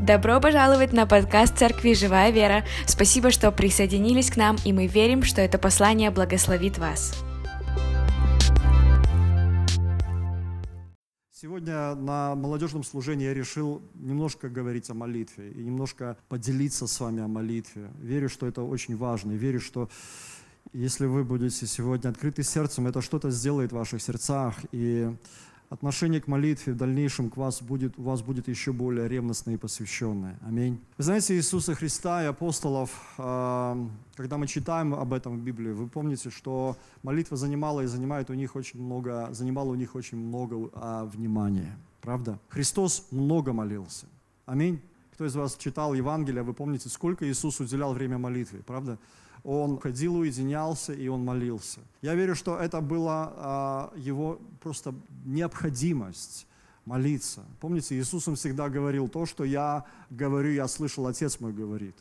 Добро пожаловать на подкаст Церкви «Живая вера». Спасибо, что присоединились к нам, и мы верим, что это послание благословит вас. Сегодня на молодежном служении я решил немножко говорить о молитве и немножко поделиться с вами о молитве. Верю, что это очень важно, и верю, что если вы будете сегодня открыты сердцем, это что-то сделает в ваших сердцах, и отношение к молитве в дальнейшем к вас будет, у вас будет еще более ревностное и посвященное. Аминь. Вы знаете Иисуса Христа и апостолов, а, когда мы читаем об этом в Библии, вы помните, что молитва занимала и занимает у них очень много, занимала у них очень много а, внимания. Правда? Христос много молился. Аминь. Кто из вас читал Евангелие, вы помните, сколько Иисус уделял время молитве, правда? Он ходил, уединялся, и он молился. Я верю, что это была а, его просто необходимость молиться. Помните, Иисус им всегда говорил, то, что я говорю, я слышал, Отец мой говорит.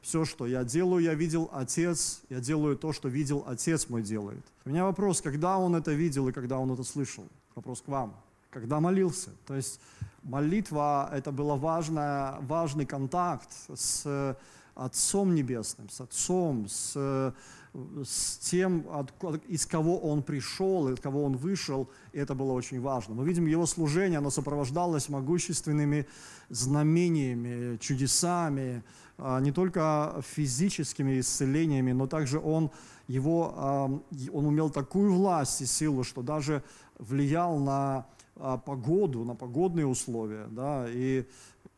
Все, что я делаю, я видел Отец, я делаю то, что видел Отец мой делает. У меня вопрос, когда он это видел и когда он это слышал? Вопрос к вам. Когда молился? То есть молитва – это был важный контакт с Отцом Небесным, с Отцом, с, с тем, от, из кого Он пришел, из кого Он вышел, и это было очень важно. Мы видим Его служение, оно сопровождалось могущественными знамениями, чудесами, а, не только физическими исцелениями, но также Он, его, а, он умел такую власть и силу, что даже влиял на а, погоду, на погодные условия, да, и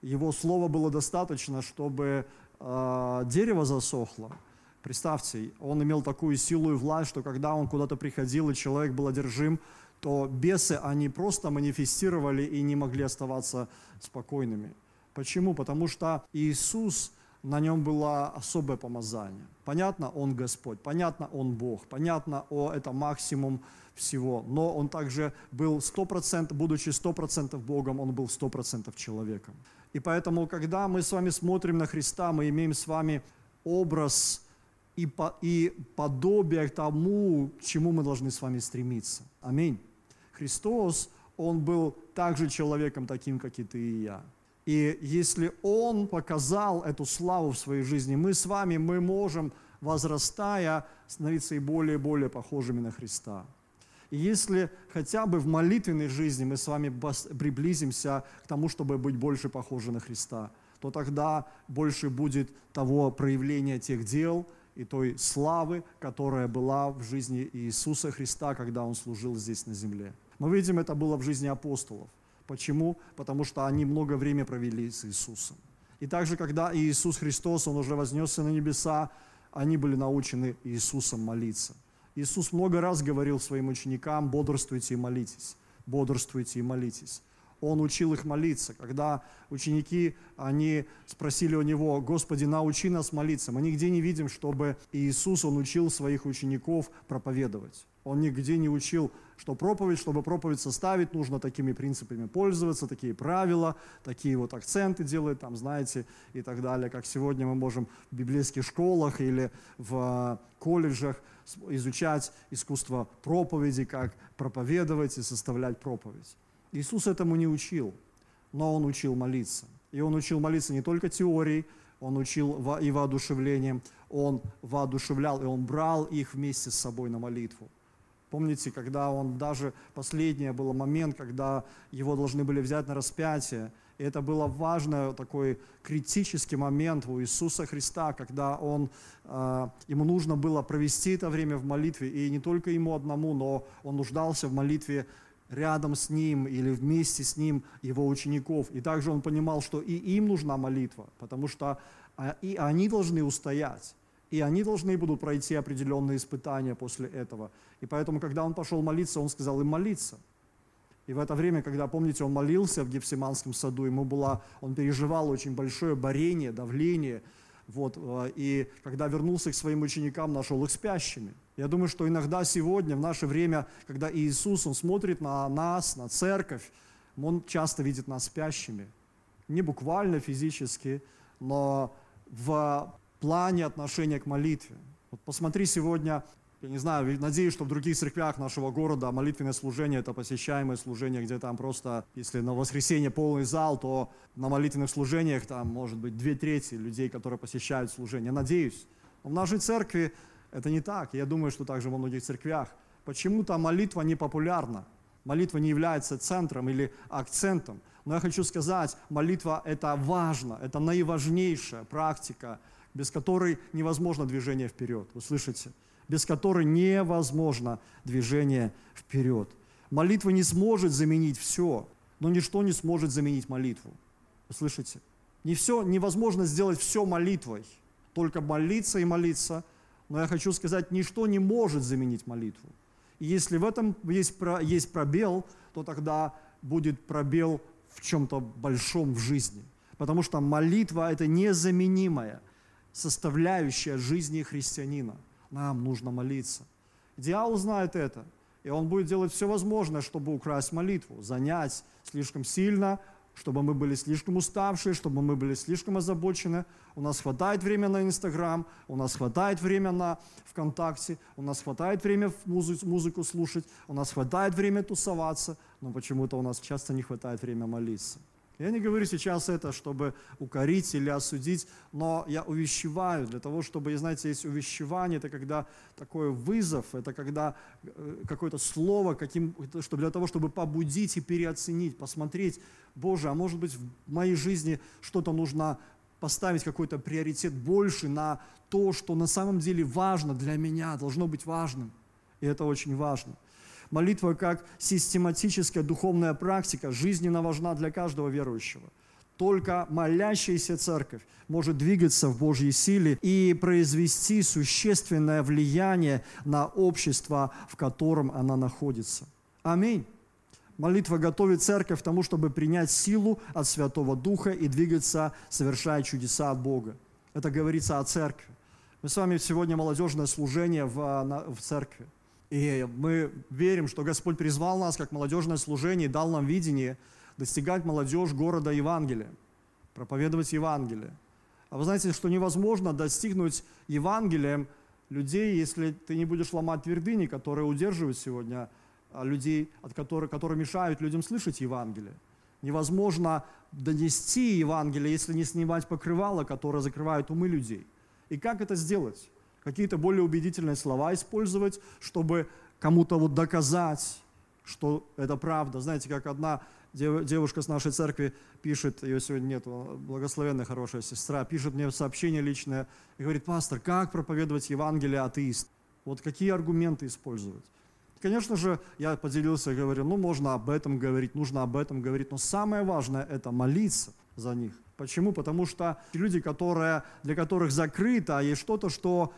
его слова было достаточно, чтобы э, дерево засохло, представьте, он имел такую силу и власть, что когда он куда-то приходил, и человек был одержим, то бесы, они просто манифестировали и не могли оставаться спокойными. Почему? Потому что Иисус, на нем было особое помазание. Понятно, Он Господь, понятно, Он Бог, понятно, о, это максимум всего, но Он также был 100%, будучи 100% Богом, Он был 100% человеком. И поэтому, когда мы с вами смотрим на Христа, мы имеем с вами образ и, по, и подобие к тому, к чему мы должны с вами стремиться. Аминь. Христос, Он был также человеком, таким, как и ты и я. И если Он показал эту славу в своей жизни, мы с вами, мы можем, возрастая, становиться и более и более похожими на Христа. И если хотя бы в молитвенной жизни мы с вами приблизимся к тому, чтобы быть больше похожи на Христа, то тогда больше будет того проявления тех дел и той славы, которая была в жизни Иисуса Христа, когда Он служил здесь на земле. Мы видим, это было в жизни апостолов. Почему? Потому что они много времени провели с Иисусом. И также, когда Иисус Христос, Он уже вознесся на небеса, они были научены Иисусом молиться. Иисус много раз говорил своим ученикам, бодрствуйте и молитесь, бодрствуйте и молитесь. Он учил их молиться. Когда ученики, они спросили у Него, Господи, научи нас молиться. Мы нигде не видим, чтобы Иисус, Он учил своих учеников проповедовать. Он нигде не учил, что проповедь, чтобы проповедь составить, нужно такими принципами пользоваться, такие правила, такие вот акценты делать, там, знаете, и так далее, как сегодня мы можем в библейских школах или в колледжах изучать искусство проповеди, как проповедовать и составлять проповедь. Иисус этому не учил, но Он учил молиться. И Он учил молиться не только теорией, Он учил и воодушевлением, Он воодушевлял, и Он брал их вместе с собой на молитву. Помните, когда он даже, последний был момент, когда его должны были взять на распятие, и это был важный такой критический момент у Иисуса Христа, когда он, э, ему нужно было провести это время в молитве, и не только ему одному, но он нуждался в молитве рядом с ним или вместе с ним его учеников. И также он понимал, что и им нужна молитва, потому что а, и они должны устоять. И они должны будут пройти определенные испытания после этого. И поэтому, когда он пошел молиться, он сказал им молиться – и в это время, когда, помните, он молился в Гефсиманском саду, ему было, он переживал очень большое борение, давление, вот, э, и когда вернулся к своим ученикам, нашел их спящими. Я думаю, что иногда сегодня, в наше время, когда Иисус, Он смотрит на нас, на церковь, Он часто видит нас спящими. Не буквально физически, но в плане отношения к молитве. Вот посмотри сегодня Я не знаю, надеюсь, что в других церквях нашего города молитвенное служение – это посещаемое служение, где там просто, если на воскресенье полный зал, то на молитвенных служениях там может быть две трети людей, которые посещают служение. Надеюсь. Но в нашей церкви это не так. Я думаю, что также во многих церквях. Почему-то молитва не популярна. Молитва не является центром или акцентом. Но я хочу сказать, молитва – это важно, это наиважнейшая практика, без которой невозможно движение вперед. Вы слышите? без которой невозможно движение вперед. Молитва не сможет заменить все, но ничто не сможет заменить молитву. Вы слышите? Не все, невозможно сделать все молитвой, только молиться и молиться. Но я хочу сказать, ничто не может заменить молитву. И если в этом есть, есть пробел, то тогда будет пробел в чем-то большом в жизни. Потому что молитва – это незаменимая составляющая жизни христианина – нам нужно молиться. Дьявол знает это, и он будет делать все возможное, чтобы украсть молитву, занять слишком сильно, чтобы мы были слишком уставшие, чтобы мы были слишком озабочены. У нас хватает времени на Инстаграм, у нас хватает времени на ВКонтакте, у нас хватает времени музыку, музыку слушать, у нас хватает времени тусоваться, но почему-то у нас часто не хватает времени молиться. Я не говорю сейчас это, чтобы укорить или осудить, но я увещеваю для того, чтобы, знаете, есть увещевание, это когда такой вызов, это когда э, какое-то слово, каким, чтобы для того, чтобы побудить и переоценить, посмотреть, Боже, а может быть в моей жизни что-то нужно поставить какой-то приоритет больше на то, что на самом деле важно для меня, должно быть важным. И это очень важно. Молитва как систематическая духовная практика жизненно важна для каждого верующего. Только молящаяся церковь может двигаться в Божьей силе и произвести существенное влияние на общество, в котором она находится. Аминь. Молитва готовит церковь к тому, чтобы принять силу от Святого Духа и двигаться, совершая чудеса от Бога. Это говорится о церкви. Мы с вами сегодня молодежное служение в, в церкви. И мы верим, что Господь призвал нас как молодежное служение и дал нам видение достигать молодежь города Евангелия, проповедовать Евангелие. А вы знаете, что невозможно достигнуть Евангелием людей, если ты не будешь ломать твердыни, которые удерживают сегодня а, людей, от которых, которые мешают людям слышать Евангелие. Невозможно донести Евангелие, если не снимать покрывало, которое закрывает умы людей. И как это сделать? Какие-то более убедительные слова использовать, чтобы кому-то вот доказать, что это правда. Знаете, как одна девушка с нашей церкви пишет, ее сегодня нет, благословенная хорошая сестра, пишет мне сообщение личное и говорит, пастор, как проповедовать Евангелие атеист? Вот какие аргументы использовать? Конечно же, я поделился и говорю, ну, можно об этом говорить, нужно об этом говорить, но самое важное – это молиться за них. Почему? Потому что люди, которые, для которых закрыто, а есть что-то, что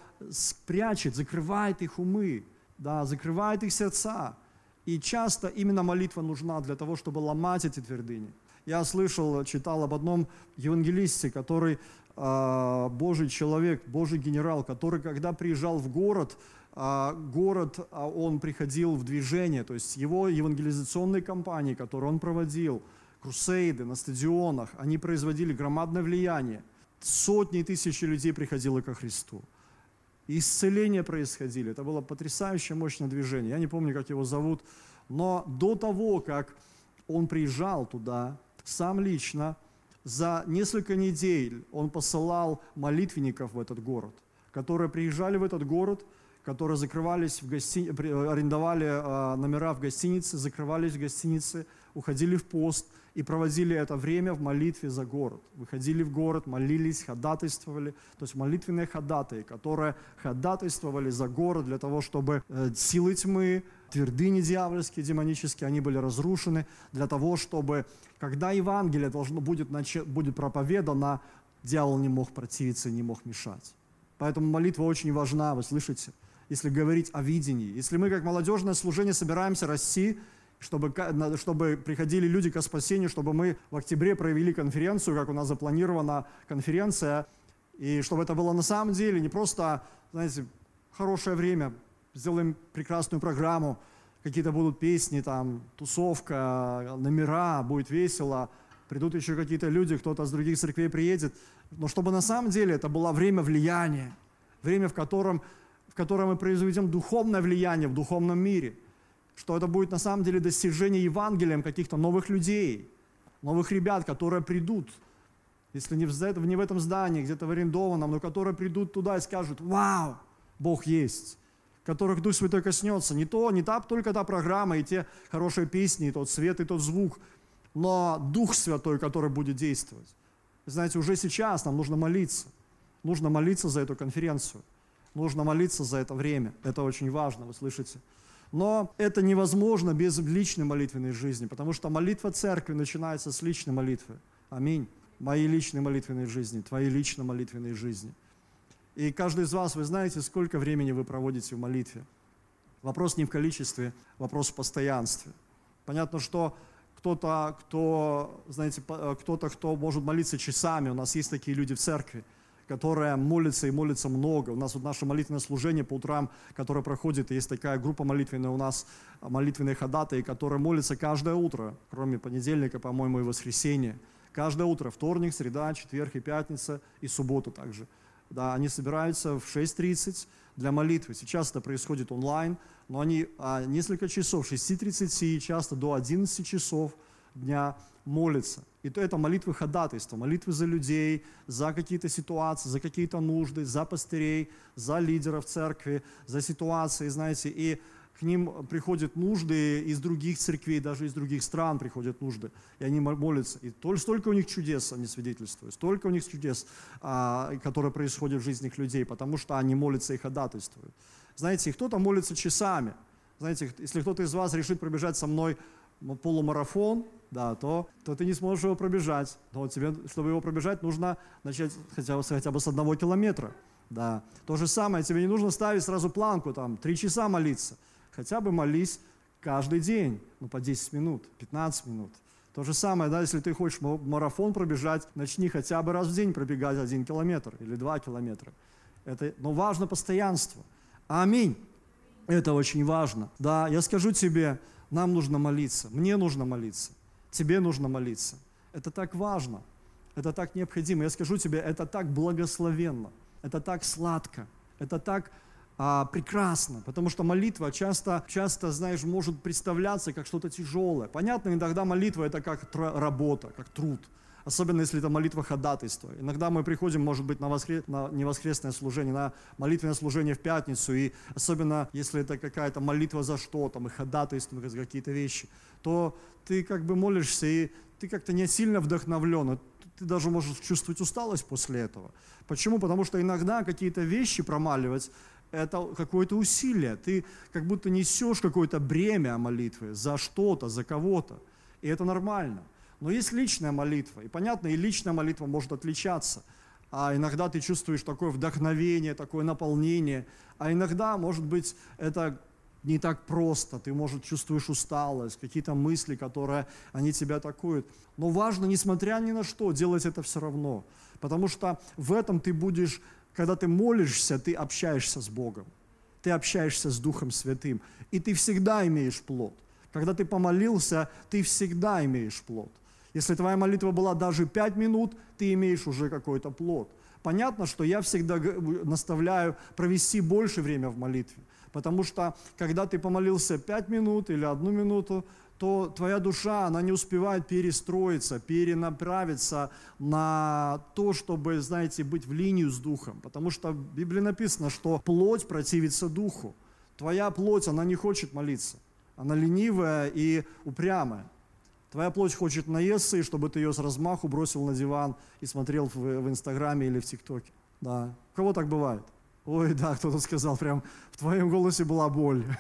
прячет, закрывает их умы, да, закрывает их сердца. И часто именно молитва нужна для того, чтобы ломать эти твердыни. Я слышал, читал об одном евангелисте, который э, Божий человек, Божий генерал, который, когда приезжал в город, э, город, э, он приходил в движение, то есть его евангелизационные кампании, которые он проводил – крусейды на стадионах, они производили громадное влияние. Сотни тысяч людей приходило ко Христу. И исцеления происходили. Это было потрясающее мощное движение. Я не помню, как его зовут, но до того, как он приезжал туда, сам лично, за несколько недель он посылал молитвенников в этот город, которые приезжали в этот город, которые закрывались в гости... арендовали а, номера в гостинице, закрывались в гостинице, уходили в пост – и проводили это время в молитве за город. Выходили в город, молились, ходатайствовали. То есть молитвенные ходатаи, которые ходатайствовали за город для того, чтобы э, силы тьмы, твердыни дьявольские, демонические, они были разрушены, для того, чтобы, когда Евангелие должно будет, будет проповедано, дьявол не мог противиться, не мог мешать. Поэтому молитва очень важна, вы слышите? Если говорить о видении. Если мы как молодежное служение собираемся расти, чтобы, чтобы приходили люди к спасению, чтобы мы в октябре провели конференцию, как у нас запланирована конференция, и чтобы это было на самом деле не просто, знаете, хорошее время, сделаем прекрасную программу, какие-то будут песни, там, тусовка, номера, будет весело, придут еще какие-то люди, кто-то с других церквей приедет, но чтобы на самом деле это было время влияния, время, в котором в которой мы произведем духовное влияние в духовном мире, что это будет на самом деле достижение Евангелием каких-то новых людей, новых ребят, которые придут, если не в, не в этом здании, где-то в арендованном, но которые придут туда и скажут, вау, Бог есть, которых Дух Святой коснется. Не то, не та, только та программа и те хорошие песни, и тот свет, и тот звук, но Дух Святой, который будет действовать. Знаете, уже сейчас нам нужно молиться. Нужно молиться за эту конференцию. Нужно молиться за это время. Это очень важно, вы слышите? Но это невозможно без личной молитвенной жизни, потому что молитва церкви начинается с личной молитвы. Аминь. Моей личной молитвенной жизни, твоей личной молитвенной жизни. И каждый из вас, вы знаете, сколько времени вы проводите в молитве. Вопрос не в количестве, вопрос в постоянстве. Понятно, что кто-то, кто, знаете, э, кто-то, кто может молиться часами. У нас есть такие люди в церкви, которые молятся и молятся много. У нас вот наше молитвенное служение по утрам, которое проходит, есть такая группа молитвенная у нас, молитвенные ходатаи, которые молятся каждое утро, кроме понедельника, по-моему, и воскресенья. Каждое утро, вторник, среда, четверг и пятница, и суббота также. Да, они собираются в 6.30 для молитвы. Сейчас это происходит онлайн, но они а, несколько часов, 6.30, часто до 11 часов дня молятся. И то это молитвы ходатайства, молитвы за людей, за какие-то ситуации, за какие-то нужды, за пастырей, за лидеров церкви, за ситуации, знаете, и к ним приходят нужды из других церквей, даже из других стран приходят нужды, и они молятся. И столько у них чудес, они свидетельствуют, столько у них чудес, а, которые происходят в жизнях людей, потому что они молятся и ходатайствуют. Знаете, кто-то молится часами. Знаете, если кто-то из вас решит пробежать со мной полумарафон, да, то, то ты не сможешь его пробежать. Но тебе, чтобы его пробежать, нужно начать хотя бы, хотя бы с одного километра. Да. То же самое, тебе не нужно ставить сразу планку, там, три часа молиться. Хотя бы молись каждый день, ну, по 10 минут, 15 минут. То же самое, да, если ты хочешь марафон пробежать, начни хотя бы раз в день пробегать один километр или два километра. Это, но важно постоянство. Аминь. Это очень важно. Да, я скажу тебе, нам нужно молиться, мне нужно молиться, тебе нужно молиться. Это так важно, это так необходимо. Я скажу тебе, это так благословенно, это так сладко, это так а, прекрасно, потому что молитва часто, часто, знаешь, может представляться как что-то тяжелое. Понятно, иногда молитва это как работа, как труд особенно если это молитва ходатайства. Иногда мы приходим, может быть, на, воскрес... на не воскресное служение, на молитвенное служение в пятницу, и особенно если это какая-то молитва за что-то, мы ходатайствуем за какие-то вещи, то ты как бы молишься, и ты как-то не сильно вдохновлен, ты даже можешь чувствовать усталость после этого. Почему? Потому что иногда какие-то вещи промаливать, это какое-то усилие. Ты как будто несешь какое-то бремя молитвы за что-то, за кого-то. И это нормально. Но есть личная молитва. И понятно, и личная молитва может отличаться. А иногда ты чувствуешь такое вдохновение, такое наполнение. А иногда, может быть, это не так просто. Ты, может, чувствуешь усталость, какие-то мысли, которые, они тебя атакуют. Но важно, несмотря ни на что, делать это все равно. Потому что в этом ты будешь, когда ты молишься, ты общаешься с Богом. Ты общаешься с Духом Святым. И ты всегда имеешь плод. Когда ты помолился, ты всегда имеешь плод. Если твоя молитва была даже пять минут, ты имеешь уже какой-то плод. Понятно, что я всегда наставляю провести больше время в молитве. Потому что, когда ты помолился пять минут или одну минуту, то твоя душа, она не успевает перестроиться, перенаправиться на то, чтобы, знаете, быть в линию с Духом. Потому что в Библии написано, что плоть противится Духу. Твоя плоть, она не хочет молиться. Она ленивая и упрямая. Твоя плоть хочет наесться, и чтобы ты ее с размаху бросил на диван и смотрел в, в Инстаграме или в ТикТоке. Да. У кого так бывает? Ой, да, кто-то сказал, прям в твоем голосе была боль.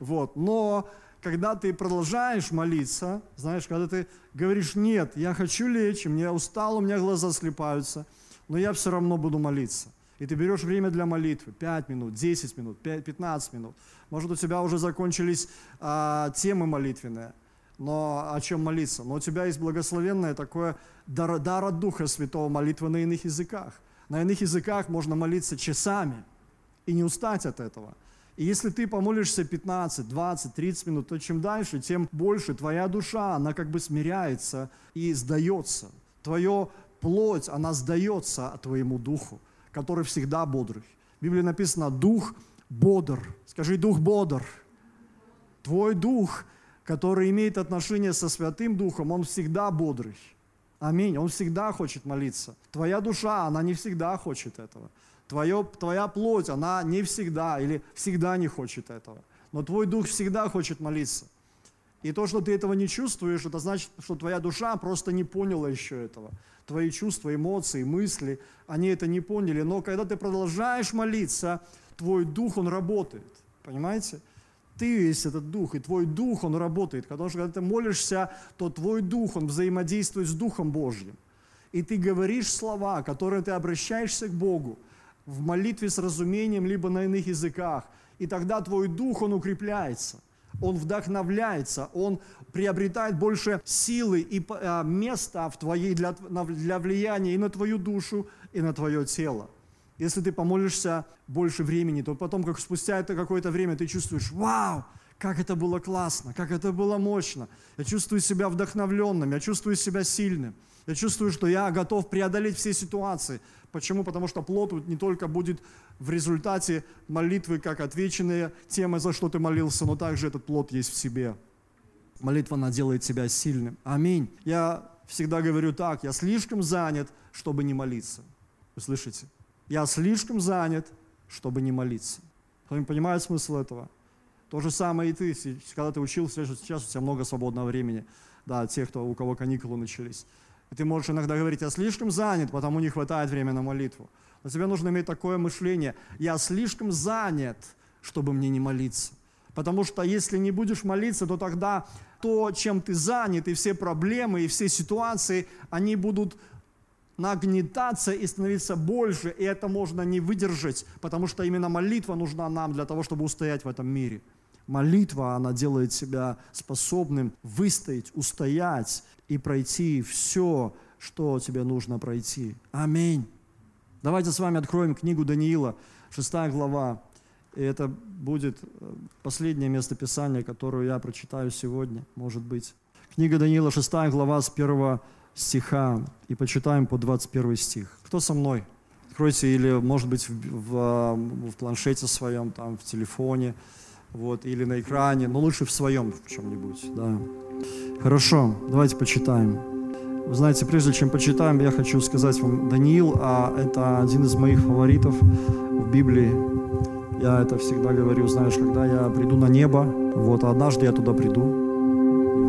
Вот. Но когда ты продолжаешь молиться, знаешь, когда ты говоришь, нет, я хочу лечь, мне устал, у меня глаза слепаются, но я все равно буду молиться. И ты берешь время для молитвы, 5 минут, 10 минут, 5, 15 минут. Может, у тебя уже закончились а, темы молитвенные но о чем молиться. Но у тебя есть благословенное такое дар, дар от Духа Святого, молитва на иных языках. На иных языках можно молиться часами и не устать от этого. И если ты помолишься 15, 20, 30 минут, то чем дальше, тем больше твоя душа, она как бы смиряется и сдается. Твоя плоть, она сдается твоему духу, который всегда бодрый. Библии написано «дух бодр». Скажи «дух бодр». Твой дух, который имеет отношение со Святым Духом, он всегда бодрый. Аминь. Он всегда хочет молиться. Твоя душа, она не всегда хочет этого. Твое, твоя плоть, она не всегда или всегда не хочет этого. Но твой дух всегда хочет молиться. И то, что ты этого не чувствуешь, это значит, что твоя душа просто не поняла еще этого. Твои чувства, эмоции, мысли, они это не поняли. Но когда ты продолжаешь молиться, твой дух, он работает. Понимаете? Ты есть этот дух, и твой дух, он работает. Потому что когда ты молишься, то твой дух, он взаимодействует с Духом Божьим. И ты говоришь слова, которые ты обращаешься к Богу в молитве с разумением, либо на иных языках. И тогда твой дух, он укрепляется – он вдохновляется, он приобретает больше силы и а, места в твоей для, для влияния и на твою душу, и на твое тело. Если ты помолишься больше времени, то потом, как спустя это какое-то время, ты чувствуешь, вау, как это было классно, как это было мощно. Я чувствую себя вдохновленным, я чувствую себя сильным. Я чувствую, что я готов преодолеть все ситуации. Почему? Потому что плод не только будет в результате молитвы, как отвеченные темы, за что ты молился, но также этот плод есть в себе. Молитва, она делает тебя сильным. Аминь. Я всегда говорю так, я слишком занят, чтобы не молиться. Вы слышите? Я слишком занят, чтобы не молиться. Кто-нибудь понимает смысл этого? То же самое и ты, когда ты учился, сейчас у тебя много свободного времени. Да, те, кто, у кого каникулы начались. И ты можешь иногда говорить, я слишком занят, потому не хватает времени на молитву. Но тебе нужно иметь такое мышление, я слишком занят, чтобы мне не молиться. Потому что если не будешь молиться, то тогда то, чем ты занят, и все проблемы, и все ситуации, они будут нагнетаться и становиться больше, и это можно не выдержать, потому что именно молитва нужна нам для того, чтобы устоять в этом мире. Молитва, она делает себя способным выстоять, устоять и пройти все, что тебе нужно пройти. Аминь. Давайте с вами откроем книгу Даниила, 6 глава. И это будет э, последнее место Писания, которое я прочитаю сегодня, может быть. Книга Даниила, 6 глава, с 1 стиха, и почитаем по 21 стих. Кто со мной? Откройте или, может быть, в, в, в планшете своем, там, в телефоне, вот, или на экране, но лучше в своем в чем-нибудь, да. Хорошо, давайте почитаем. Вы знаете, прежде чем почитаем, я хочу сказать вам, Даниил, а это один из моих фаворитов в Библии. Я это всегда говорю, знаешь, когда я приду на небо, вот, а однажды я туда приду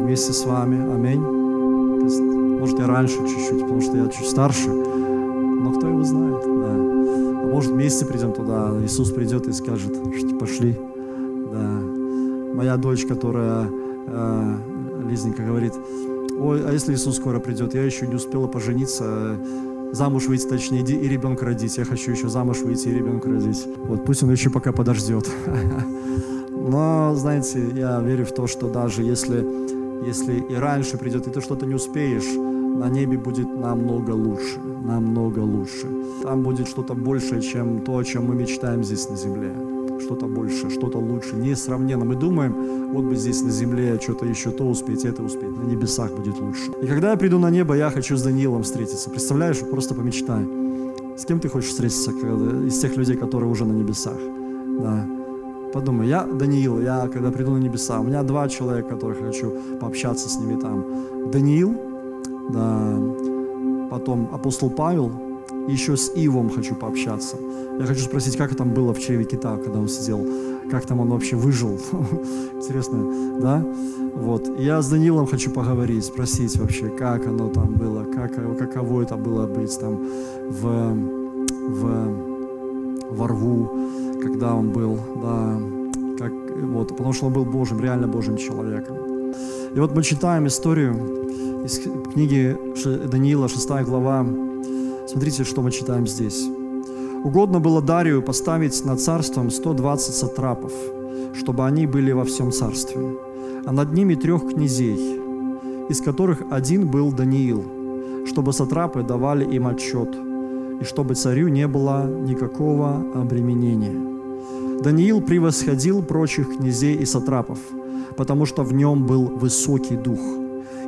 вместе с вами, аминь. Может, я раньше чуть-чуть, потому что я чуть старше, но кто его знает, да. А может, вместе придем туда, Иисус придет и скажет, пошли, да. Моя дочь, которая э, Лизненька говорит, ой, а если Иисус скоро придет, я еще не успела пожениться, замуж выйти, точнее, и ребенка родить. Я хочу еще замуж выйти и ребенка родить. Вот пусть он еще пока подождет. Но, знаете, я верю в то, что даже если, если и раньше придет, и ты что-то не успеешь, на небе будет намного лучше, намного лучше. Там будет что-то большее, чем то, о чем мы мечтаем здесь на земле что-то больше, что-то лучше, несравненно. Мы думаем, вот бы здесь на земле что-то еще то успеть, это успеть, на небесах будет лучше. И когда я приду на небо, я хочу с Даниилом встретиться. Представляешь, просто помечтай. С кем ты хочешь встретиться когда, из тех людей, которые уже на небесах? Да. Подумай, я Даниил, я когда приду на небеса, у меня два человека, которых хочу пообщаться с ними там. Даниил, да, потом апостол Павел, еще с Ивом хочу пообщаться. Я хочу спросить, как там было в чреве кита, когда он сидел, как там он вообще выжил. Интересно, да? Вот. я с Данилом хочу поговорить, спросить вообще, как оно там было, как, каково это было быть там в, в, во рву, когда он был, да, как, вот, потому что он был Божьим, реально Божьим человеком. И вот мы читаем историю из книги Даниила, 6 глава. Смотрите, что мы читаем здесь. Угодно было Дарию поставить над царством 120 сатрапов, чтобы они были во всем царстве, а над ними трех князей, из которых один был Даниил, чтобы сатрапы давали им отчет, и чтобы царю не было никакого обременения. Даниил превосходил прочих князей и сатрапов, потому что в нем был высокий дух,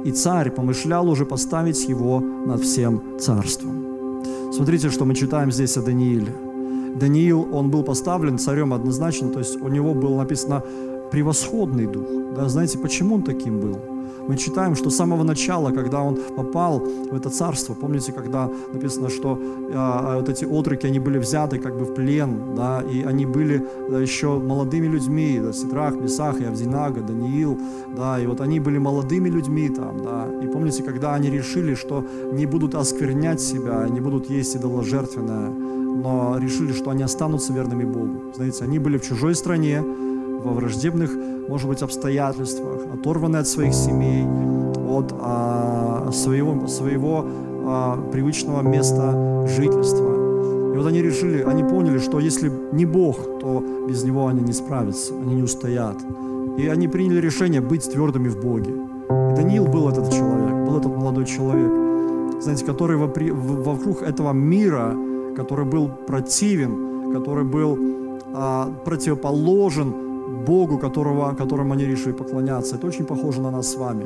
и царь помышлял уже поставить его над всем царством. Смотрите, что мы читаем здесь о Данииле. Даниил, он был поставлен царем однозначно, то есть у него был написано превосходный дух. Да, знаете, почему он таким был? Мы читаем, что с самого начала, когда он попал в это царство, помните, когда написано, что а, вот эти отроки, они были взяты как бы в плен, да, и они были да, еще молодыми людьми, да, Ситрах, Месах, Авдинага, Даниил, да, и вот они были молодыми людьми там, да, и помните, когда они решили, что не будут осквернять себя, не будут есть идоложертвенное, но решили, что они останутся верными Богу. Знаете, они были в чужой стране, во враждебных, может быть, обстоятельствах, оторваны от своих семей, от а, своего, своего а, привычного места жительства. И вот они решили, они поняли, что если не Бог, то без Него они не справятся, они не устоят. И они приняли решение быть твердыми в Боге. И Даниил был этот человек, был этот молодой человек, знаете, который вокруг этого мира, который был противен, который был а, противоположен Богу, которого, которому они решили поклоняться. Это очень похоже на нас с вами.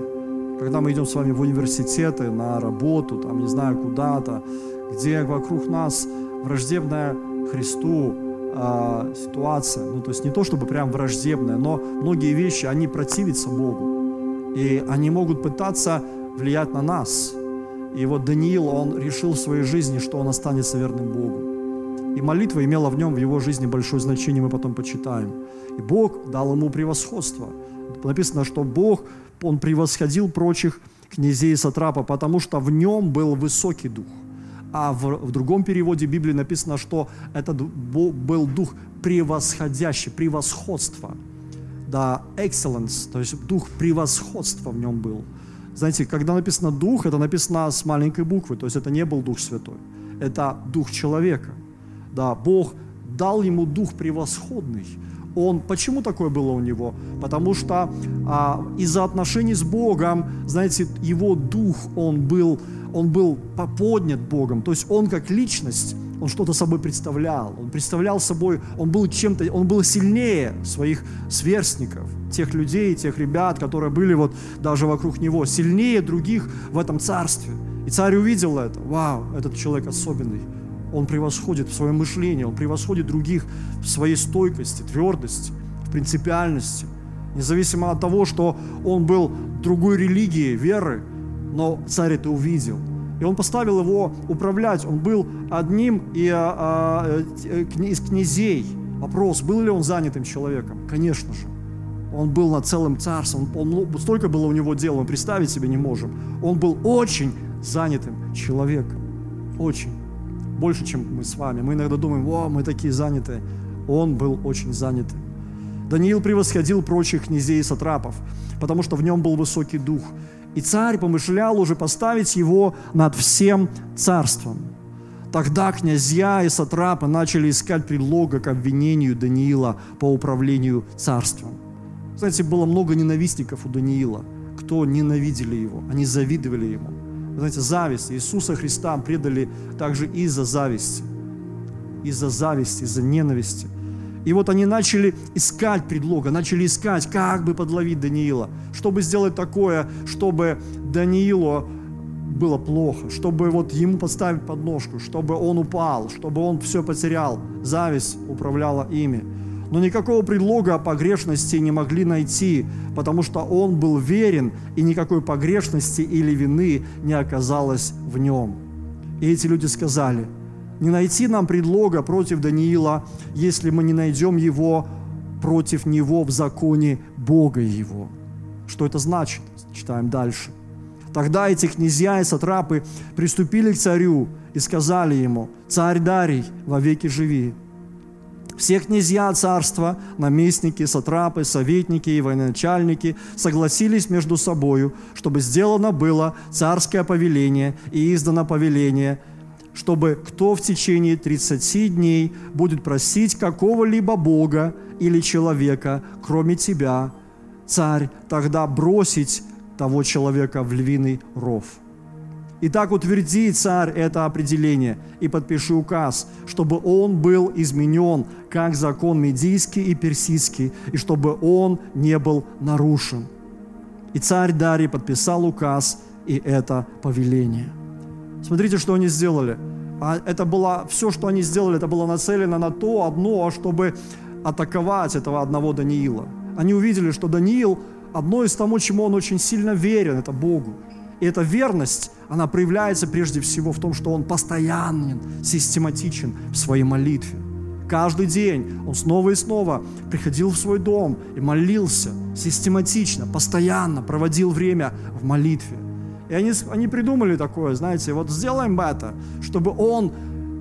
Когда мы идем с вами в университеты, на работу, там, не знаю, куда-то, где вокруг нас враждебная Христу э, ситуация. Ну, то есть не то, чтобы прям враждебная, но многие вещи, они противятся Богу. И они могут пытаться влиять на нас. И вот Даниил, он решил в своей жизни, что он останется верным Богу. И молитва имела в нем, в его жизни большое значение, мы потом почитаем. И Бог дал ему превосходство. Написано, что Бог, он превосходил прочих князей и сатрапа, потому что в нем был высокий дух. А в, в другом переводе Библии написано, что это был дух превосходящий, превосходство. Да, excellence, то есть дух превосходства в нем был. Знаете, когда написано дух, это написано с маленькой буквы, то есть это не был дух святой, это дух человека. Да, Бог дал ему дух превосходный. Он, почему такое было у него? Потому что а, из-за отношений с Богом, знаете, его дух, он был, он был поднят Богом. То есть он как личность, он что-то собой представлял. Он представлял собой, он был чем-то, он был сильнее своих сверстников, тех людей, тех ребят, которые были вот даже вокруг него, сильнее других в этом царстве. И царь увидел это. Вау, этот человек особенный он превосходит в своем мышлении, он превосходит других в своей стойкости, твердости, в принципиальности. Независимо от того, что он был другой религии, веры, но царь это увидел. И он поставил его управлять. Он был одним а, а, э, из князей. Вопрос, был ли он занятым человеком? Конечно же. Он был над целым царством. Он, он, столько было у него дел, мы представить себе не можем. Он был очень занятым человеком. Очень больше, чем мы с вами. Мы иногда думаем, о, мы такие занятые. Он был очень занятый. Даниил превосходил прочих князей и сатрапов, потому что в нем был высокий дух. И царь помышлял уже поставить его над всем царством. Тогда князья и сатрапы начали искать предлога к обвинению Даниила по управлению царством. Знаете, было много ненавистников у Даниила, кто ненавидели его, они завидовали ему знаете, зависть. Иисуса Христа предали также из-за зависти. Из-за зависти, из-за ненависти. И вот они начали искать предлога, начали искать, как бы подловить Даниила, чтобы сделать такое, чтобы Даниилу было плохо, чтобы вот ему подставить подножку, чтобы он упал, чтобы он все потерял. Зависть управляла ими. Но никакого предлога о погрешности не могли найти, потому что он был верен, и никакой погрешности или вины не оказалось в нем. И эти люди сказали, не найти нам предлога против Даниила, если мы не найдем его против него в законе Бога его. Что это значит? Читаем дальше. Тогда эти князья и сатрапы приступили к царю и сказали ему, «Царь Дарий, вовеки живи». Все князья царства, наместники, сатрапы, советники и военачальники согласились между собою, чтобы сделано было царское повеление и издано повеление, чтобы кто в течение 30 дней будет просить какого-либо Бога или человека, кроме тебя, царь, тогда бросить того человека в львиный ров. Итак, утверди, царь, это определение и подпиши указ, чтобы он был изменен, как закон медийский и персидский, и чтобы он не был нарушен. И царь Дарий подписал указ и это повеление. Смотрите, что они сделали. А это было, все, что они сделали, это было нацелено на то одно, чтобы атаковать этого одного Даниила. Они увидели, что Даниил, одно из того, чему он очень сильно верен, это Богу. И эта верность, она проявляется прежде всего в том, что он постоянен, систематичен в своей молитве. Каждый день он снова и снова приходил в свой дом и молился систематично, постоянно проводил время в молитве. И они, они придумали такое, знаете, вот сделаем это, чтобы он,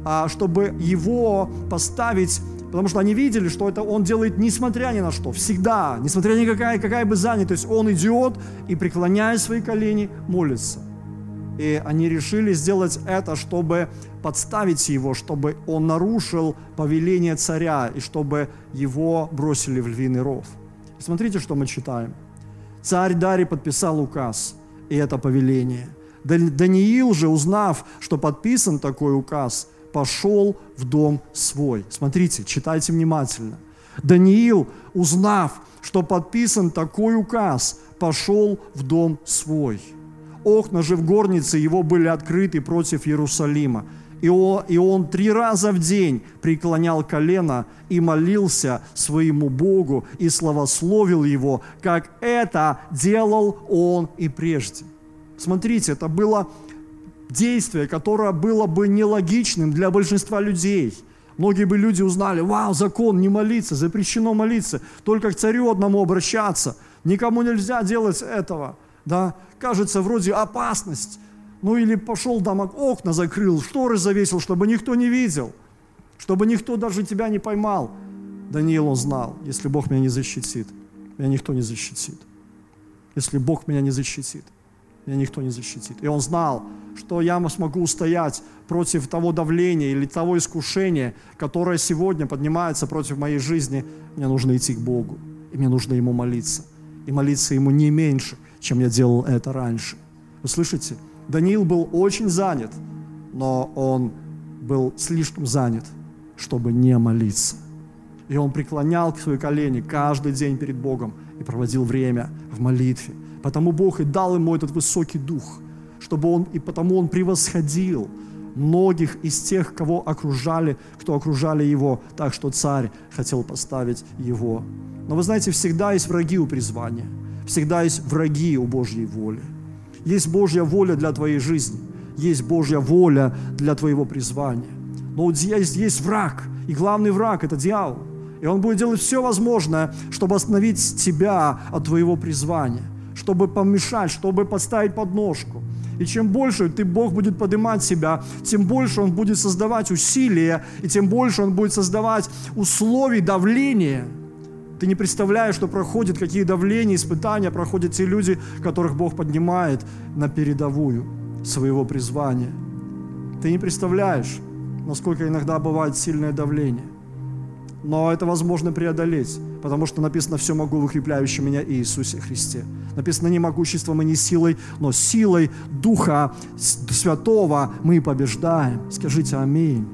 а, чтобы его поставить Потому что они видели, что это он делает несмотря ни на что, всегда, несмотря ни какая, какая бы занятость, он идет и, преклоняя свои колени, молится. И они решили сделать это, чтобы подставить его, чтобы он нарушил повеление царя и чтобы его бросили в львиный ров. Смотрите, что мы читаем. Царь Дарий подписал указ, и это повеление. Даниил же, узнав, что подписан такой указ, пошел в дом свой. Смотрите, читайте внимательно. Даниил, узнав, что подписан такой указ, пошел в дом свой. Окна же в горнице его были открыты против Иерусалима. И он, и он три раза в день преклонял колено и молился своему Богу и славословил его, как это делал он и прежде. Смотрите, это было действие, которое было бы нелогичным для большинства людей. Многие бы люди узнали, вау, закон, не молиться, запрещено молиться, только к царю одному обращаться, никому нельзя делать этого. Да? Кажется, вроде опасность. Ну или пошел домок, окна закрыл, шторы завесил, чтобы никто не видел, чтобы никто даже тебя не поймал. Даниил он знал, если Бог меня не защитит, меня никто не защитит. Если Бог меня не защитит, меня никто не защитит. И он знал, что я смогу устоять против того давления или того искушения, которое сегодня поднимается против моей жизни. Мне нужно идти к Богу, и мне нужно Ему молиться. И молиться Ему не меньше, чем я делал это раньше. Вы слышите? Даниил был очень занят, но он был слишком занят, чтобы не молиться. И он преклонял свои колени каждый день перед Богом и проводил время в молитве. Потому Бог и дал ему этот высокий дух, чтобы он, и потому он превосходил многих из тех, кого окружали, кто окружали его, так что царь хотел поставить его. Но вы знаете, всегда есть враги у призвания, всегда есть враги у Божьей воли. Есть Божья воля для твоей жизни, есть Божья воля для твоего призвания. Но есть, есть враг, и главный враг – это дьявол. И он будет делать все возможное, чтобы остановить тебя от твоего призвания – чтобы помешать, чтобы поставить подножку. И чем больше ты, Бог будет поднимать себя, тем больше Он будет создавать усилия, и тем больше Он будет создавать условий давления. Ты не представляешь, что проходят, какие давления, испытания проходят те люди, которых Бог поднимает на передовую своего призвания. Ты не представляешь, насколько иногда бывает сильное давление. Но это возможно преодолеть, потому что написано «все могу в укрепляющем меня Иисусе Христе». Написано «не могуществом и не силой, но силой Духа Святого мы побеждаем». Скажите «Аминь».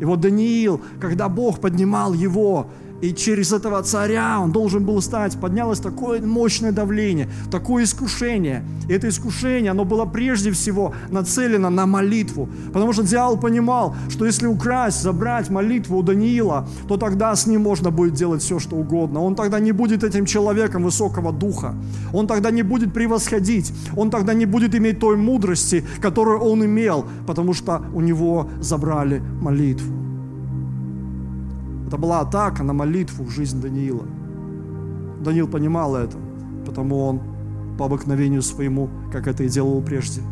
И вот Даниил, когда Бог поднимал его и через этого царя он должен был стать. Поднялось такое мощное давление, такое искушение. И это искушение, оно было прежде всего нацелено на молитву. Потому что дьявол понимал, что если украсть, забрать молитву у Даниила, то тогда с ним можно будет делать все, что угодно. Он тогда не будет этим человеком высокого духа. Он тогда не будет превосходить. Он тогда не будет иметь той мудрости, которую он имел, потому что у него забрали молитву. Это была атака на молитву в жизнь Даниила. Даниил понимал это, потому он по обыкновению своему, как это и делал прежде,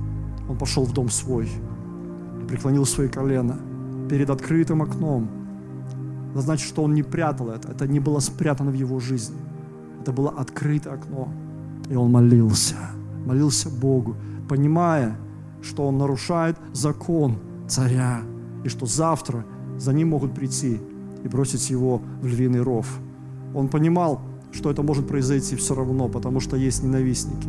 он пошел в дом свой преклонил свои колено перед открытым окном. Это значит, что он не прятал это, это не было спрятано в его жизни. Это было открытое окно. И он молился, молился Богу, понимая, что он нарушает закон царя, и что завтра за ним могут прийти и бросить его в львиный ров. Он понимал, что это может произойти все равно, потому что есть ненавистники.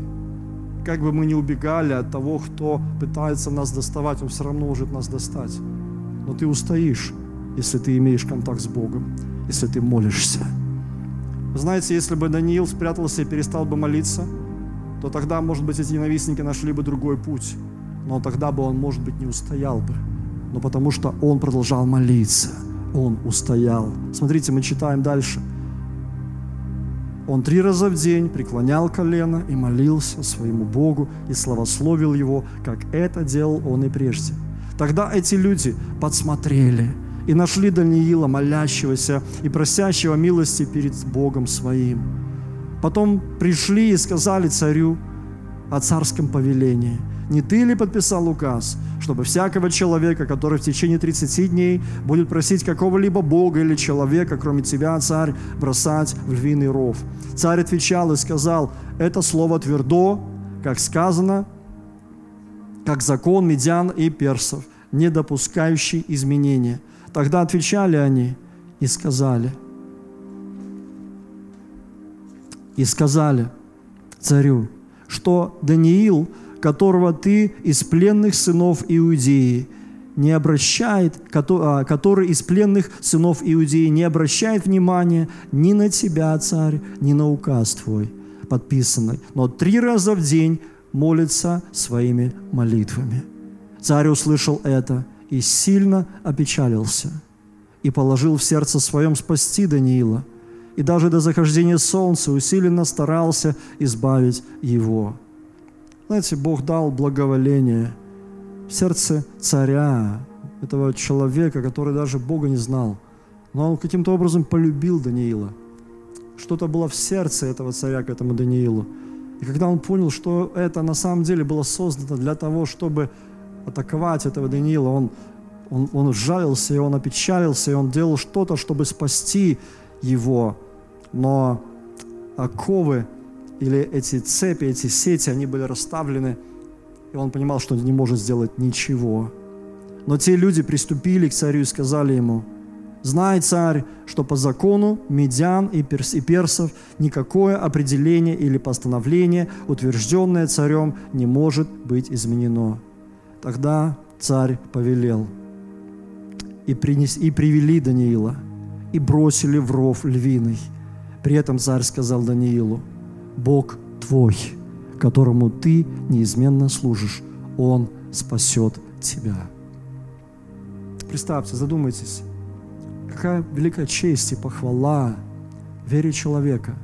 Как бы мы ни убегали от того, кто пытается нас доставать, он все равно может нас достать. Но ты устоишь, если ты имеешь контакт с Богом, если ты молишься. Вы знаете, если бы Даниил спрятался и перестал бы молиться, то тогда, может быть, эти ненавистники нашли бы другой путь. Но тогда бы он, может быть, не устоял бы. но потому что он продолжал молиться, он устоял. Смотрите, мы читаем дальше. Он три раза в день преклонял колено и молился своему Богу и славословил Его, как это делал он и прежде. Тогда эти люди подсмотрели и нашли Даниила, молящегося и просящего милости перед Богом своим. Потом пришли и сказали царю о царском повелении – не ты ли подписал указ, чтобы всякого человека, который в течение 30 дней будет просить какого-либо бога или человека, кроме тебя, царь, бросать в львиный ров? Царь отвечал и сказал, это слово твердо, как сказано, как закон медян и персов, не допускающий изменения. Тогда отвечали они и сказали, и сказали царю, что Даниил – которого ты из пленных сынов Иудеи не обращает, а, который из пленных сынов Иудеи не обращает внимания ни на тебя, царь, ни на указ твой подписанный, но три раза в день молится своими молитвами. Царь услышал это и сильно опечалился, и положил в сердце своем спасти Даниила, и даже до захождения солнца усиленно старался избавить его. Знаете, Бог дал благоволение в сердце царя, этого человека, который даже Бога не знал. Но он каким-то образом полюбил Даниила. Что-то было в сердце этого царя к этому Даниилу. И когда он понял, что это на самом деле было создано для того, чтобы атаковать этого Даниила, он, он, он жалился, и он опечалился, и он делал что-то, чтобы спасти его. Но оковы или эти цепи, эти сети, они были расставлены, и он понимал, что не может сделать ничего. Но те люди приступили к царю и сказали ему, «Знай, царь, что по закону медян и, перс, и персов никакое определение или постановление, утвержденное царем, не может быть изменено». Тогда царь повелел, и, принес, и привели Даниила, и бросили в ров львиный. При этом царь сказал Даниилу, Бог твой, которому ты неизменно служишь, Он спасет тебя. Представьте, задумайтесь, какая великая честь и похвала вере человека,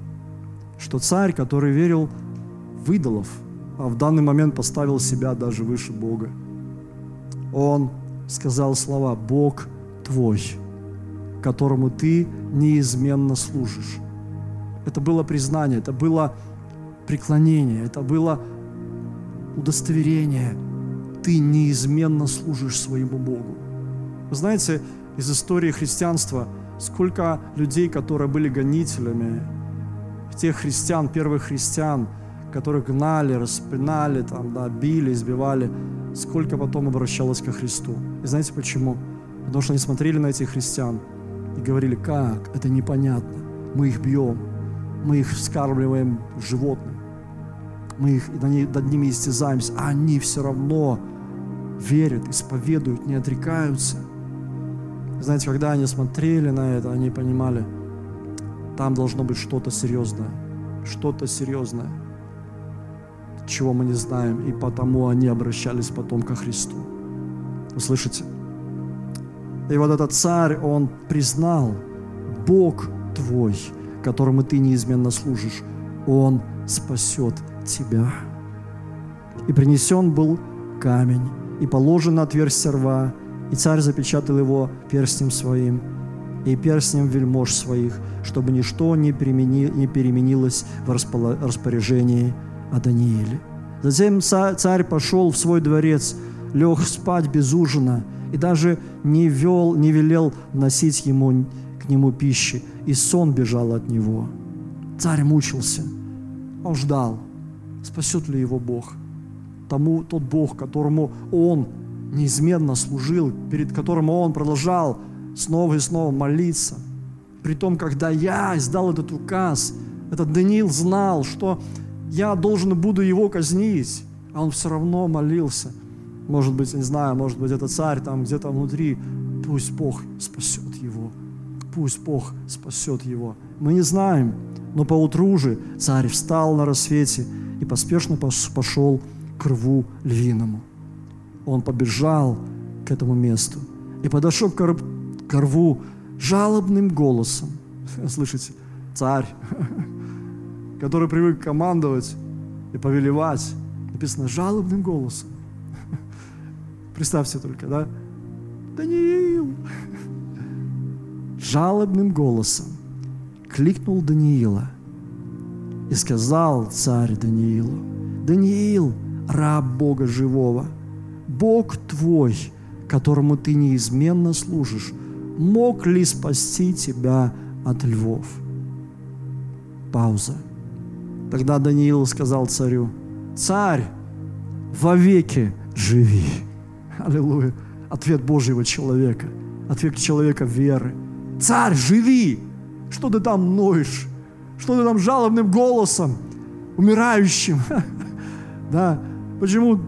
что царь, который верил в идолов, а в данный момент поставил себя даже выше Бога, он сказал слова «Бог твой», которому ты неизменно служишь. Это было признание, это было преклонение, это было удостоверение. Ты неизменно служишь своему Богу. Вы знаете, из истории христианства, сколько людей, которые были гонителями, тех христиан, первых христиан, которых гнали, распинали, там, да, били, избивали, сколько потом обращалось ко Христу. И знаете почему? Потому что они смотрели на этих христиан и говорили, как, это непонятно, мы их бьем, мы их вскармливаем животным, мы их, над ними истязаемся, а они все равно верят, исповедуют, не отрекаются. Знаете, когда они смотрели на это, они понимали, там должно быть что-то серьезное, что-то серьезное, чего мы не знаем, и потому они обращались потом ко Христу. Вы слышите? И вот этот царь, он признал, Бог твой – которому ты неизменно служишь, Он спасет тебя. И принесен был камень, и положен на отверстие рва, и царь запечатал его перстнем своим и перстнем вельмож своих, чтобы ничто не, перемени, не переменилось в распоряжении о Данииле. Затем царь пошел в свой дворец, лег спать без ужина, и даже не, вел, не велел носить ему к нему пищи, и сон бежал от него. Царь мучился, он ждал, спасет ли его Бог. Тому тот Бог, которому он неизменно служил, перед которым он продолжал снова и снова молиться. При том, когда я издал этот указ, этот Даниил знал, что я должен буду его казнить, а он все равно молился. Может быть, не знаю, может быть, это царь там где-то внутри, пусть Бог спасет пусть Бог спасет его. Мы не знаем, но поутру же царь встал на рассвете и поспешно пошел к рву львиному. Он побежал к этому месту и подошел к, рв, к рву жалобным голосом. Слышите, царь, который привык командовать и повелевать, написано жалобным голосом. Представьте только, да? Даниил! Жалобным голосом кликнул Даниила и сказал царь Даниилу, Даниил, раб Бога живого, Бог твой, которому ты неизменно служишь, мог ли спасти тебя от львов? Пауза. Тогда Даниил сказал царю, царь, вовеки живи. Аллилуйя. Ответ Божьего человека. Ответ человека веры. Царь, живи! Что ты там ноешь? Что ты там жалобным голосом, умирающим? Да, почему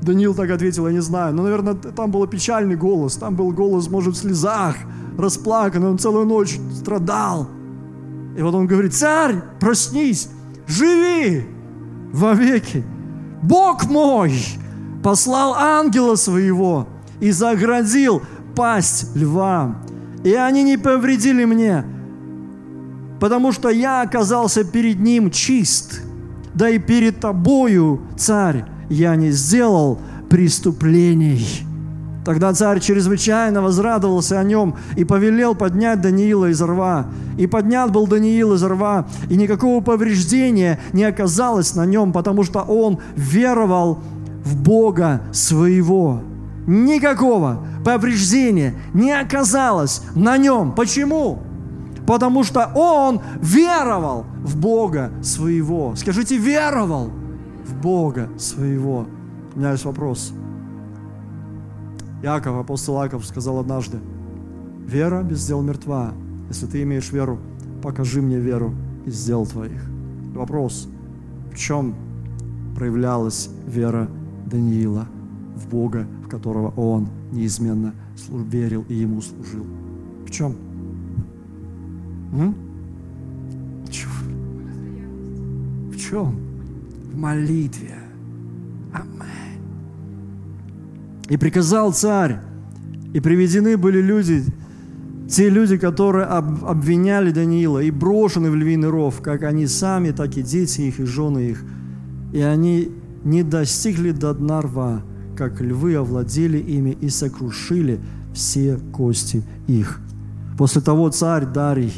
Даниил так ответил, я не знаю. Но, наверное, там был печальный голос. Там был голос, может, в слезах, расплаканный. Он целую ночь страдал. И вот он говорит, царь, проснись, живи вовеки. Бог мой послал ангела своего и заградил пасть льва. И они не повредили мне, потому что я оказался перед ним чист. Да и перед тобою, царь, я не сделал преступлений. Тогда царь чрезвычайно возрадовался о нем и повелел поднять Даниила из рва. И поднят был Даниил из рва, и никакого повреждения не оказалось на нем, потому что он веровал в Бога своего. Никакого повреждения не оказалось на нем. Почему? Потому что он веровал в Бога своего. Скажите, веровал в Бога своего. У меня есть вопрос. Яков, апостол Яков сказал однажды, вера без дел мертва. Если ты имеешь веру, покажи мне веру из дел твоих. Вопрос, в чем проявлялась вера Даниила в Бога, которого он неизменно верил и ему служил? В чем? М? В чем? В молитве. Аминь. И приказал царь, и приведены были люди, те люди, которые обвиняли Даниила и брошены в львиный ров, как они сами, так и дети их и жены их. И они не достигли до дна рва, как львы овладели ими и сокрушили все кости их. После того царь Дарий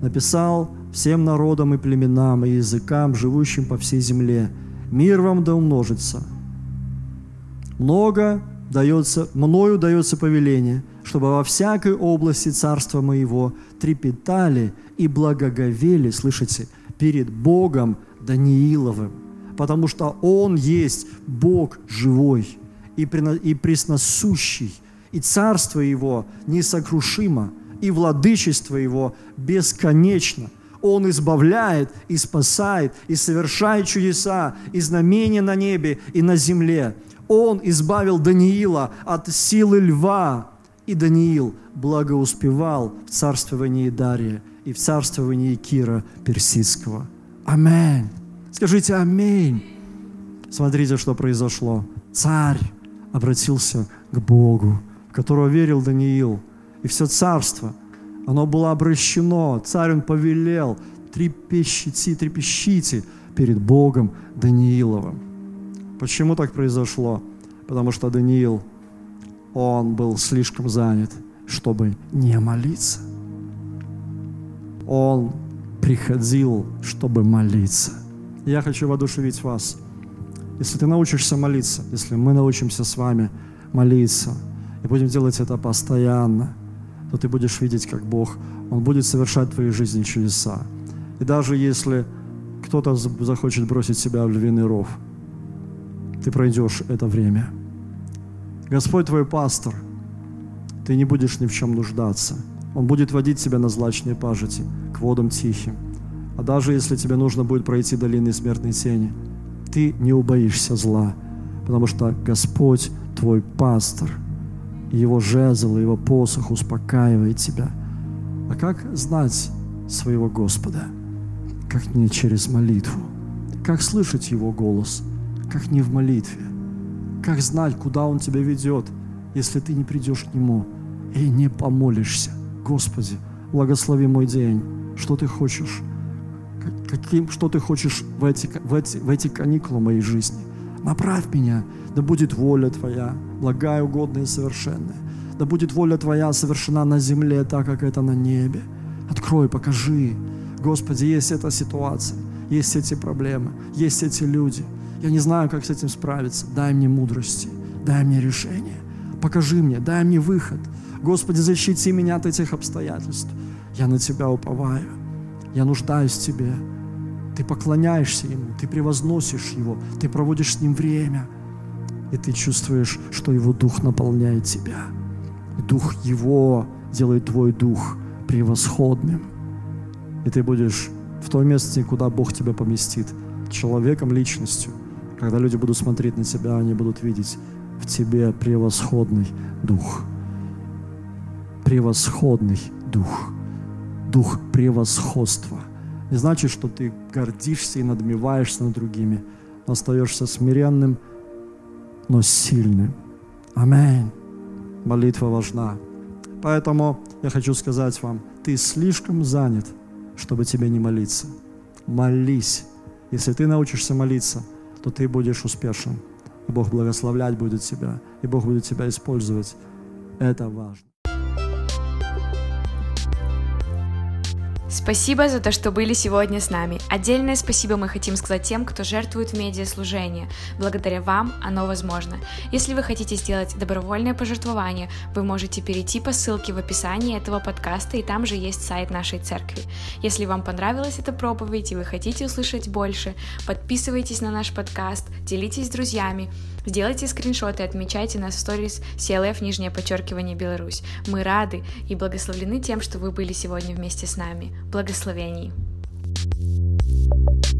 написал всем народам и племенам и языкам, живущим по всей земле, «Мир вам да умножится». Много дается, мною дается повеление, чтобы во всякой области царства моего трепетали и благоговели, слышите, перед Богом Данииловым, потому что Он есть Бог живой и, пресносущий, и царство Его несокрушимо, и владычество Его бесконечно. Он избавляет и спасает, и совершает чудеса, и знамения на небе и на земле. Он избавил Даниила от силы льва, и Даниил благоуспевал в царствовании Дария и в царствовании Кира Персидского. Аминь. Скажите аминь. Смотрите, что произошло. Царь обратился к Богу, в которого верил Даниил. И все царство, оно было обращено. Царь он повелел, трепещите, трепещите перед Богом Данииловым. Почему так произошло? Потому что Даниил, он был слишком занят, чтобы не молиться. Он приходил, чтобы молиться. Я хочу воодушевить вас. Если ты научишься молиться, если мы научимся с вами молиться, и будем делать это постоянно, то ты будешь видеть, как Бог, Он будет совершать в твоей жизни чудеса. И даже если кто-то захочет бросить себя в львиный ров – ты пройдешь это время. Господь твой пастор, ты не будешь ни в чем нуждаться. Он будет водить тебя на злачные пажити, к водам тихим. А даже если тебе нужно будет пройти долины смертной тени, ты не убоишься зла, потому что Господь твой пастор, его жезл, его посох успокаивает тебя. А как знать своего Господа? Как не через молитву? Как слышать Его голос – как не в молитве? Как знать, куда Он тебя ведет? если ты не придешь к Нему и не помолишься. Господи, благослови мой день. Что ты хочешь? Каким, что ты хочешь в эти, в, эти, в эти каникулы моей жизни? Направь меня, да будет воля Твоя, благая, угодная и совершенная. Да будет воля Твоя совершена на земле, так как это на небе. Открой, покажи. Господи, есть эта ситуация, есть эти проблемы, есть эти люди. Я не знаю, как с этим справиться. Дай мне мудрости, дай мне решение. Покажи мне, дай мне выход. Господи, защити меня от этих обстоятельств. Я на Тебя уповаю. Я нуждаюсь в Тебе. Ты поклоняешься Ему, Ты превозносишь Его, Ты проводишь с Ним время, и ты чувствуешь, что Его Дух наполняет тебя. И Дух Его делает твой Дух превосходным. И ты будешь в том месте, куда Бог тебя поместит, человеком, личностью. Когда люди будут смотреть на тебя, они будут видеть в тебе превосходный Дух. Превосходный Дух. Дух превосходства. Не значит, что ты гордишься и надмеваешься над другими, но остаешься смиренным, но сильным. Аминь. Молитва важна. Поэтому я хочу сказать вам, ты слишком занят, чтобы тебе не молиться. Молись. Если ты научишься молиться, то ты будешь успешен. И Бог благословлять будет тебя, и Бог будет тебя использовать. Это важно. Спасибо за то, что были сегодня с нами. Отдельное спасибо мы хотим сказать тем, кто жертвует в медиаслужение. Благодаря вам оно возможно. Если вы хотите сделать добровольное пожертвование, вы можете перейти по ссылке в описании этого подкаста, и там же есть сайт нашей церкви. Если вам понравилась эта проповедь и вы хотите услышать больше, подписывайтесь на наш подкаст, делитесь с друзьями, Сделайте скриншоты и отмечайте нас в сторис CLF нижнее подчеркивание Беларусь. Мы рады и благословлены тем, что вы были сегодня вместе с нами. Благословений! thank you